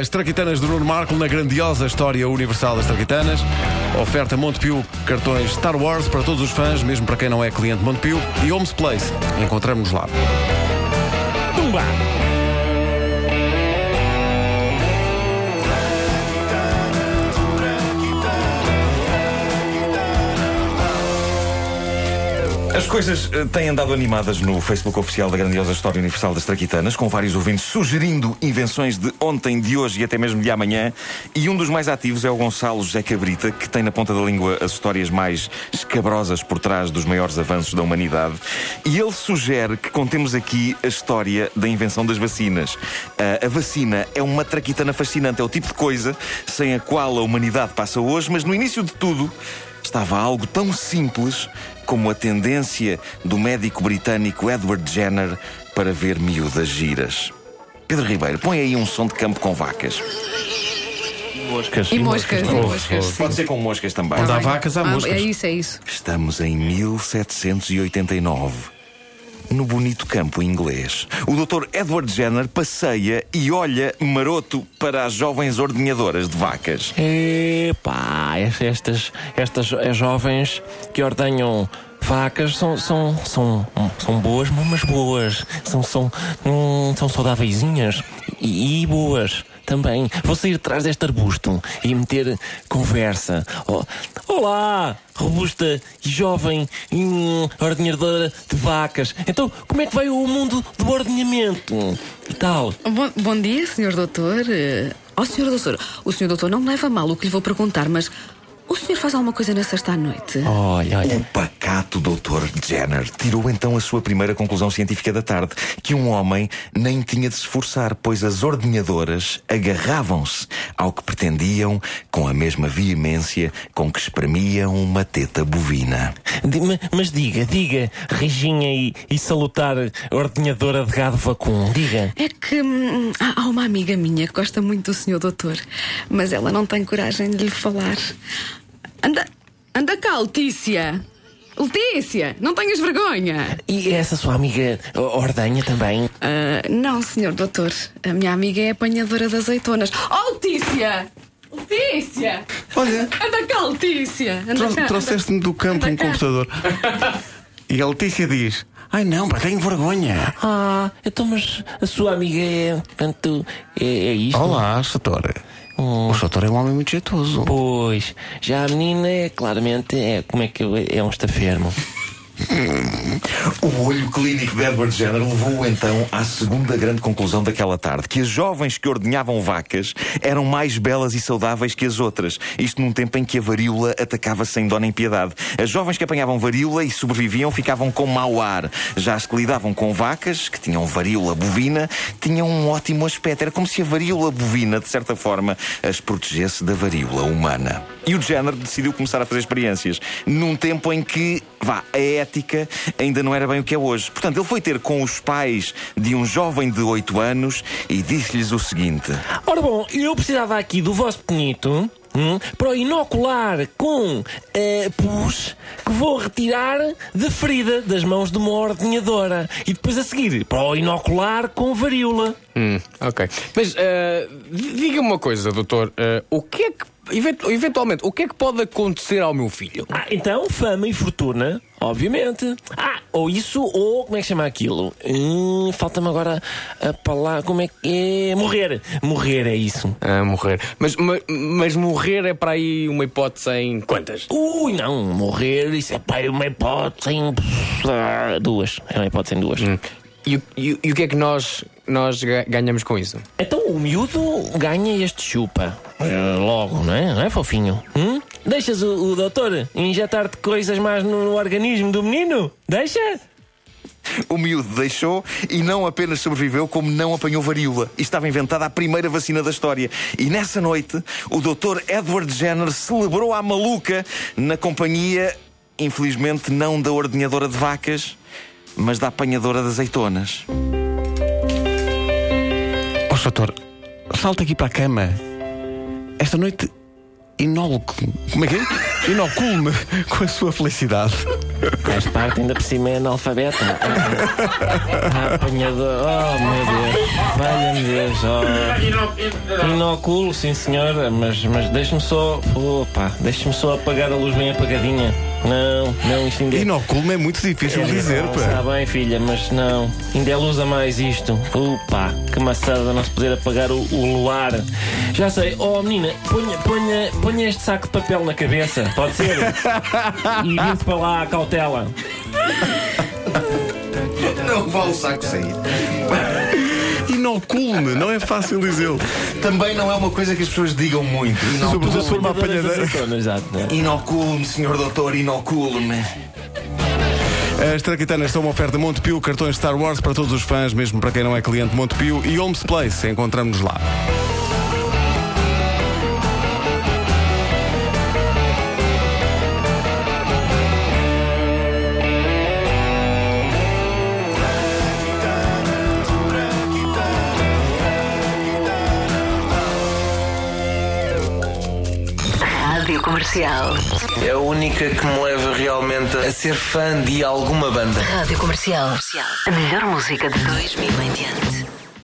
As Traquitanas do Nuno Marco na grandiosa história universal das Traquitanas. Oferta Montepio cartões Star Wars para todos os fãs, mesmo para quem não é cliente Montepio. E Homes Place. Encontramos-nos lá. Tumba! As coisas eh, têm andado animadas no Facebook oficial da grandiosa História Universal das Traquitanas, com vários ouvintes sugerindo invenções de ontem, de hoje e até mesmo de amanhã. E um dos mais ativos é o Gonçalo José Cabrita, que tem na ponta da língua as histórias mais escabrosas por trás dos maiores avanços da humanidade. E ele sugere que contemos aqui a história da invenção das vacinas. Ah, a vacina é uma traquitana fascinante, é o tipo de coisa sem a qual a humanidade passa hoje, mas no início de tudo estava algo tão simples como a tendência do médico britânico Edward Jenner para ver miúdas giras. Pedro Ribeiro, põe aí um som de campo com vacas. Moscas. E moscas, e moscas. sim. Pode ser com moscas também. Onde há vacas, há Ah, moscas. É isso, é isso. Estamos em 1789. No bonito campo inglês, o Dr. Edward Jenner passeia e olha maroto para as jovens ordenhadoras de vacas. Epá, estas, estas jovens que ordenham vacas são, são, são, são boas, mas boas. São, são, hum, são saudáveiszinhas e, e boas também. Vou sair atrás deste arbusto e meter conversa. Oh, olá, robusta e jovem hum, ordenhadora de vacas. Então, como é que vai o mundo do ordenhamento? E tal? Bom, bom dia, senhor doutor. Ó, senhor doutor, o senhor doutor não me leva mal o que lhe vou perguntar, mas o senhor faz alguma coisa na sexta à noite? Olha, olha. O pacato Dr. Jenner tirou então a sua primeira conclusão científica da tarde: que um homem nem tinha de se esforçar, pois as ordenhadoras agarravam-se ao que pretendiam com a mesma veemência com que espremiam uma teta bovina. Mas diga, diga, Reginha e, e salutar ordenhadora de gado vacum, diga. É que hum, há há uma amiga minha que gosta muito do senhor doutor, mas ela não tem coragem de lhe falar. Anda, anda cá, Letícia. Letícia, não tenhas vergonha. E essa sua amiga ordenha também? Ah, não, senhor doutor. A minha amiga é apanhadora de azeitonas. Oh, Letícia! Letícia! Olha, Anda cá, Letícia! Anda tro- cá, anda- trouxeste-me do campo um computador. E a Letícia diz: Ai não, pá, tenho vergonha. Ah, então mas a sua amiga é, portanto, é, é isto? Olá, Sator. O Sator é um homem muito jeitoso. Pois, já a menina é claramente, é, como é que eu- é um estafermo. O olho clínico de Edward Jenner levou-o então à segunda grande conclusão daquela tarde: que as jovens que ordenhavam vacas eram mais belas e saudáveis que as outras. Isto num tempo em que a varíola atacava sem dó nem piedade. As jovens que apanhavam varíola e sobreviviam ficavam com mau ar. Já as que lidavam com vacas, que tinham varíola bovina, tinham um ótimo aspecto. Era como se a varíola bovina, de certa forma, as protegesse da varíola humana. E o Jenner decidiu começar a fazer experiências num tempo em que, vá, a ética ainda não era bem o que é hoje. Portanto, ele foi ter com os pais de um jovem de 8 anos e disse-lhes o seguinte: Ora bom, eu precisava aqui do vosso pequenito hum, para o inocular com eh, pus que vou retirar de ferida das mãos de uma ordenhadora e depois a seguir para o inocular com varíola. Hum, ok. Mas eh, diga-me uma coisa, doutor. eh, o que é que. Eventu- Eventualmente, o que é que pode acontecer ao meu filho? Ah, então, fama e fortuna, obviamente. Ah, ou isso, ou como é que chama aquilo? Hum, Falta-me agora a palavra. Como é que é? Morrer. Morrer é isso. Ah, morrer. Mas, ma- mas, morrer é para aí uma hipótese em quantas? Ui, não, morrer, isso é pai, uma hipótese em. ah, Duas. É uma hipótese em duas. E, o- e e o que é que nós, nós ga- ganhamos com isso? Então o miúdo ganha este chupa. Eh, Logo, não é? Não é fofinho? Hum? Deixas o, o doutor injetar-te coisas mais no, no organismo do menino? Deixa? O miúdo deixou e não apenas sobreviveu, como não apanhou varíola. E estava inventada a primeira vacina da história. E nessa noite, o Dr. Edward Jenner celebrou à maluca na companhia, infelizmente, não da ordenhadora de vacas, mas da apanhadora de azeitonas. Ó Sator, salte aqui para a cama. Esta noite inolco. Como é que é? Inoculo-me com a sua felicidade. Faz parte, ainda por cima é analfabeta. Ah, apanhador. Oh, meu Deus. Valha-me Deus. Oh. Inoculo, sim senhora, mas, mas deixe-me só. Opa, deixe-me só apagar a luz bem apagadinha. Não, não, isto ainda é. Inoculo-me é muito difícil de dizer, Está pá. bem, filha, mas não. Ainda ele usa mais isto. Opa, que maçada não se poder apagar o, o luar. Já sei, oh menina, ponha, ponha, ponha este saco de papel na cabeça, pode ser? E vire para lá a cautela. Não vá o saco sair. Inoculo-me, não é fácil dizê-lo. Também não é uma coisa que as pessoas digam muito. Sobretudo se for uma Apanhadeira né? Inoculo-me, senhor doutor, inoculo-me. As Traquitanas são uma oferta Montepio, cartões Star Wars para todos os fãs, mesmo para quem não é cliente Montepio e Homes Place. Encontramos-nos lá. Rádio Comercial. É a única que me leva realmente a ser fã de alguma banda. Rádio Comercial. A melhor música de 2000 em diante.